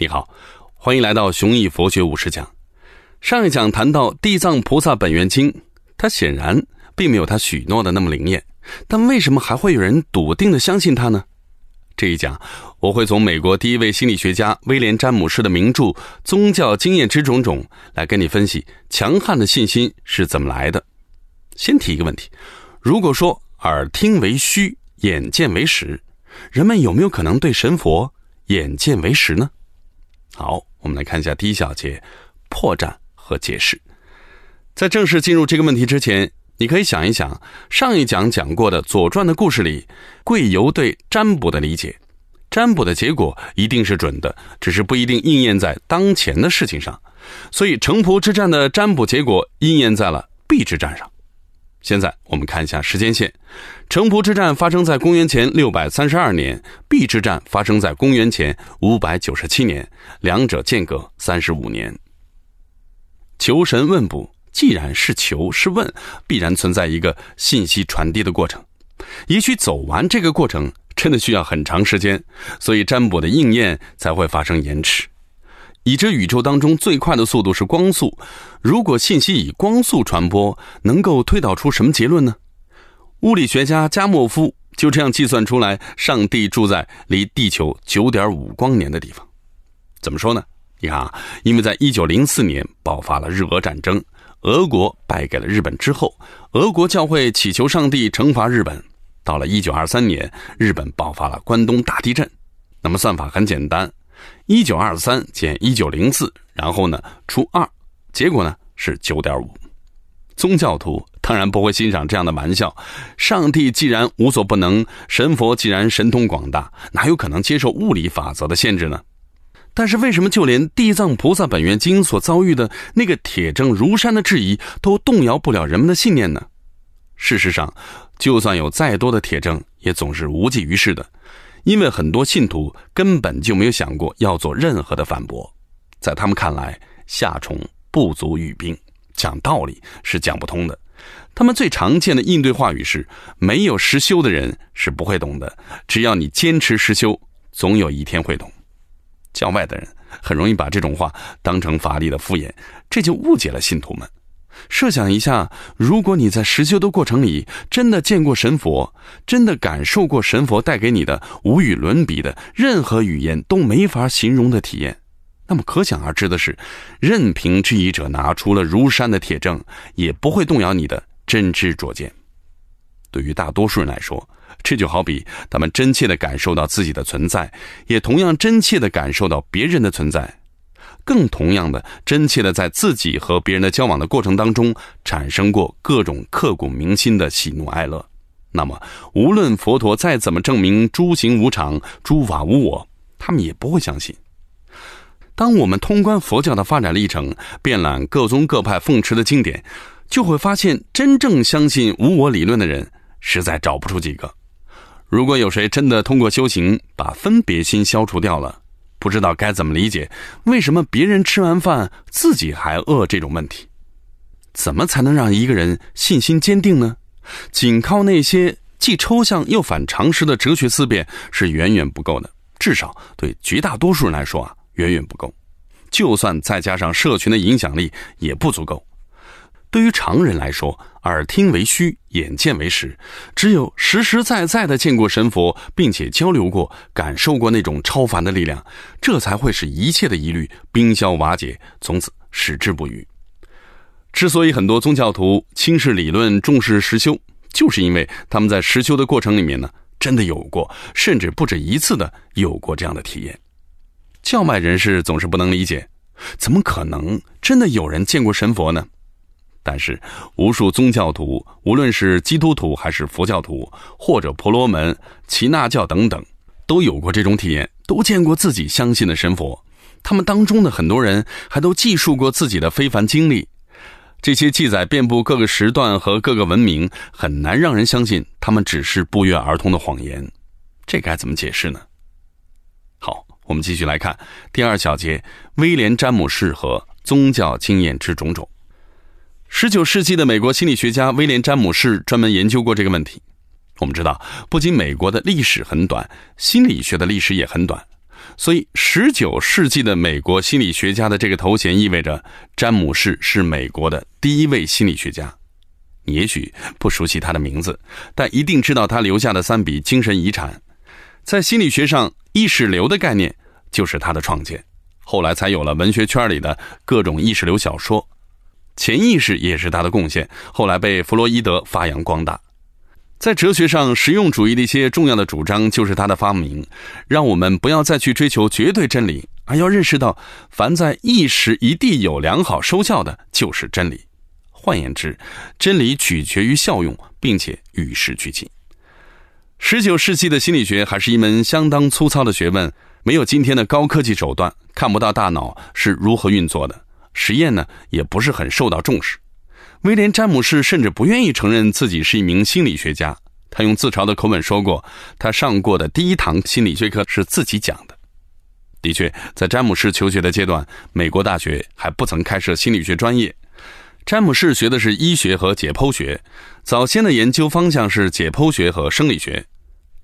你好，欢迎来到雄毅佛学五十讲。上一讲谈到《地藏菩萨本愿经》，它显然并没有他许诺的那么灵验，但为什么还会有人笃定的相信他呢？这一讲我会从美国第一位心理学家威廉詹姆士的名著《宗教经验之种种》来跟你分析强悍的信心是怎么来的。先提一个问题：如果说耳听为虚，眼见为实，人们有没有可能对神佛眼见为实呢？好，我们来看一下第一小节破绽和解释。在正式进入这个问题之前，你可以想一想上一讲讲过的《左传》的故事里，贵由对占卜的理解。占卜的结果一定是准的，只是不一定应验在当前的事情上。所以城濮之战的占卜结果应验在了邲之战上。现在我们看一下时间线，城濮之战发生在公元前六百三十二年，邲之战发生在公元前五百九十七年，两者间隔三十五年。求神问卜，既然是求是问，必然存在一个信息传递的过程。也许走完这个过程，真的需要很长时间，所以占卜的应验才会发生延迟。已知宇宙当中最快的速度是光速，如果信息以光速传播，能够推导出什么结论呢？物理学家加莫夫就这样计算出来：上帝住在离地球九点五光年的地方。怎么说呢？你看啊，因为在一九零四年爆发了日俄战争，俄国败给了日本之后，俄国教会祈求上帝惩罚日本。到了一九二三年，日本爆发了关东大地震。那么算法很简单。一九二三减一九零四，然后呢除二，结果呢是九点五。宗教徒当然不会欣赏这样的玩笑。上帝既然无所不能，神佛既然神通广大，哪有可能接受物理法则的限制呢？但是为什么就连地藏菩萨本愿经所遭遇的那个铁证如山的质疑，都动摇不了人们的信念呢？事实上，就算有再多的铁证，也总是无济于事的。因为很多信徒根本就没有想过要做任何的反驳，在他们看来，夏虫不足语冰，讲道理是讲不通的。他们最常见的应对话语是：没有实修的人是不会懂的，只要你坚持实修，总有一天会懂。教外的人很容易把这种话当成法力的敷衍，这就误解了信徒们。设想一下，如果你在实修的过程里真的见过神佛，真的感受过神佛带给你的无与伦比的、任何语言都没法形容的体验，那么可想而知的是，任凭质疑者拿出了如山的铁证，也不会动摇你的真知灼见。对于大多数人来说，这就好比他们真切的感受到自己的存在，也同样真切的感受到别人的存在。更同样的真切的，在自己和别人的交往的过程当中，产生过各种刻骨铭心的喜怒哀乐。那么，无论佛陀再怎么证明诸行无常、诸法无我，他们也不会相信。当我们通关佛教的发展历程，遍览各宗各派奉持的经典，就会发现，真正相信无我理论的人，实在找不出几个。如果有谁真的通过修行，把分别心消除掉了，不知道该怎么理解，为什么别人吃完饭自己还饿这种问题？怎么才能让一个人信心坚定呢？仅靠那些既抽象又反常识的哲学思辨是远远不够的，至少对绝大多数人来说啊，远远不够。就算再加上社群的影响力，也不足够。对于常人来说，耳听为虚，眼见为实。只有实实在在的见过神佛，并且交流过、感受过那种超凡的力量，这才会使一切的疑虑冰消瓦解，从此矢志不渝。之所以很多宗教徒轻视理论、重视实修，就是因为他们在实修的过程里面呢，真的有过，甚至不止一次的有过这样的体验。教外人士总是不能理解，怎么可能真的有人见过神佛呢？但是，无数宗教徒，无论是基督徒还是佛教徒，或者婆罗门、耆那教等等，都有过这种体验，都见过自己相信的神佛。他们当中的很多人还都记述过自己的非凡经历。这些记载遍布各个时段和各个文明，很难让人相信他们只是不约而同的谎言。这该怎么解释呢？好，我们继续来看第二小节：威廉·詹姆士和宗教经验之种种。十九世纪的美国心理学家威廉·詹姆士专门研究过这个问题。我们知道，不仅美国的历史很短，心理学的历史也很短。所以十九世纪的美国心理学家的这个头衔意味着詹姆士是美国的第一位心理学家。你也许不熟悉他的名字，但一定知道他留下的三笔精神遗产。在心理学上，意识流的概念就是他的创建，后来才有了文学圈里的各种意识流小说。潜意识也是他的贡献，后来被弗洛伊德发扬光大。在哲学上，实用主义的一些重要的主张就是他的发明，让我们不要再去追求绝对真理，而要认识到，凡在一时一地有良好收效的，就是真理。换言之，真理取决于效用，并且与时俱进。十九世纪的心理学还是一门相当粗糙的学问，没有今天的高科技手段，看不到大脑是如何运作的，实验呢也不是很受到重视。威廉·詹姆士甚至不愿意承认自己是一名心理学家。他用自嘲的口吻说过：“他上过的第一堂心理学课是自己讲的。”的确，在詹姆士求学的阶段，美国大学还不曾开设心理学专业。詹姆士学的是医学和解剖学，早先的研究方向是解剖学和生理学。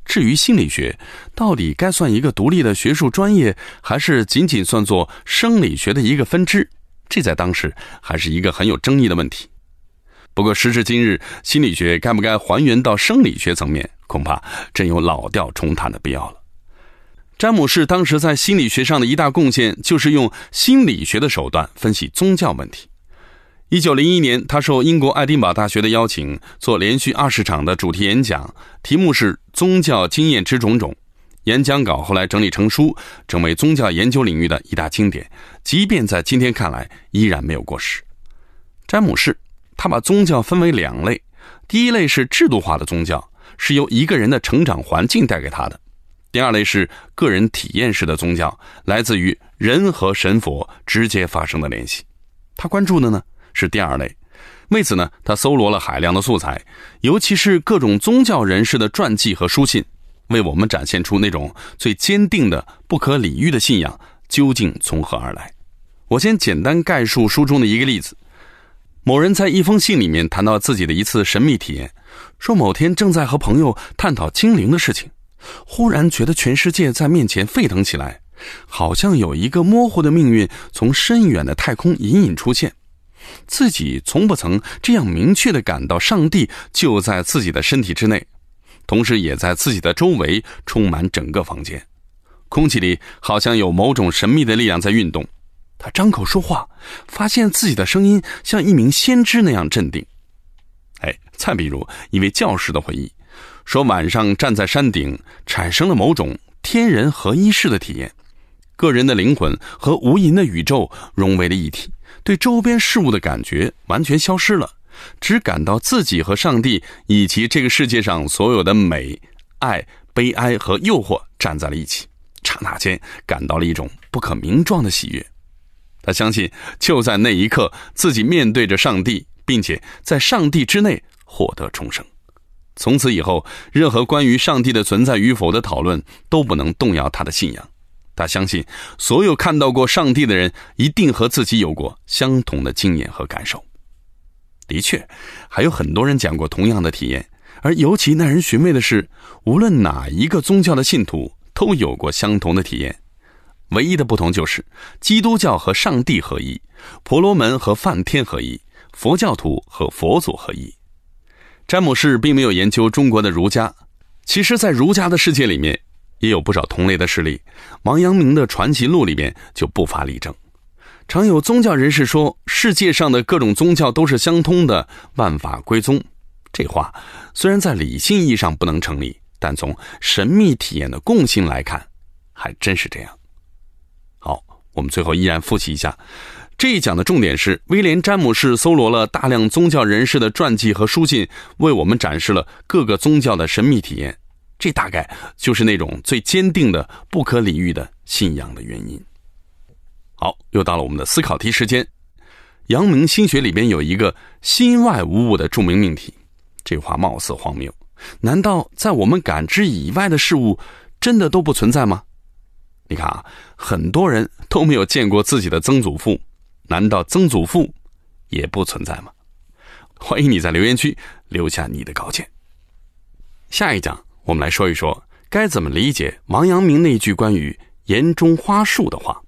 至于心理学，到底该算一个独立的学术专业，还是仅仅算作生理学的一个分支？这在当时还是一个很有争议的问题。不过时至今日，心理学该不该还原到生理学层面，恐怕真有老调重弹的必要了。詹姆士当时在心理学上的一大贡献，就是用心理学的手段分析宗教问题。一九零一年，他受英国爱丁堡大学的邀请，做连续二十场的主题演讲，题目是“宗教经验之种种”。演讲稿后来整理成书，成为宗教研究领域的一大经典，即便在今天看来，依然没有过时。詹姆士。他把宗教分为两类，第一类是制度化的宗教，是由一个人的成长环境带给他的；第二类是个人体验式的宗教，来自于人和神佛直接发生的联系。他关注的呢是第二类，为此呢，他搜罗了海量的素材，尤其是各种宗教人士的传记和书信，为我们展现出那种最坚定的、不可理喻的信仰究竟从何而来。我先简单概述书中的一个例子。某人在一封信里面谈到自己的一次神秘体验，说某天正在和朋友探讨精灵的事情，忽然觉得全世界在面前沸腾起来，好像有一个模糊的命运从深远的太空隐隐出现，自己从不曾这样明确的感到上帝就在自己的身体之内，同时也在自己的周围充满整个房间，空气里好像有某种神秘的力量在运动。他张口说话，发现自己的声音像一名先知那样镇定。哎，再比如一位教师的回忆，说晚上站在山顶，产生了某种天人合一式的体验，个人的灵魂和无垠的宇宙融为了一体，对周边事物的感觉完全消失了，只感到自己和上帝以及这个世界上所有的美、爱、悲哀和诱惑站在了一起，刹那间感到了一种不可名状的喜悦。他相信，就在那一刻，自己面对着上帝，并且在上帝之内获得重生。从此以后，任何关于上帝的存在与否的讨论都不能动摇他的信仰。他相信，所有看到过上帝的人，一定和自己有过相同的经验和感受。的确，还有很多人讲过同样的体验，而尤其耐人寻味的是，无论哪一个宗教的信徒都有过相同的体验。唯一的不同就是，基督教和上帝合一，婆罗门和梵天合一，佛教徒和佛祖合一。詹姆士并没有研究中国的儒家，其实，在儒家的世界里面，也有不少同类的事例。王阳明的传奇录里面就不乏例证。常有宗教人士说，世界上的各种宗教都是相通的，万法归宗。这话虽然在理性意义上不能成立，但从神秘体验的共性来看，还真是这样。好我们最后依然复习一下，这一讲的重点是威廉·詹姆士搜罗了大量宗教人士的传记和书信，为我们展示了各个宗教的神秘体验。这大概就是那种最坚定的、不可理喻的信仰的原因。好，又到了我们的思考题时间。阳明心学里边有一个“心外无物”的著名命题，这话貌似荒谬。难道在我们感知以外的事物，真的都不存在吗？你看啊，很多人都没有见过自己的曾祖父，难道曾祖父也不存在吗？欢迎你在留言区留下你的高见。下一讲我们来说一说该怎么理解王阳明那句关于岩中花树的话。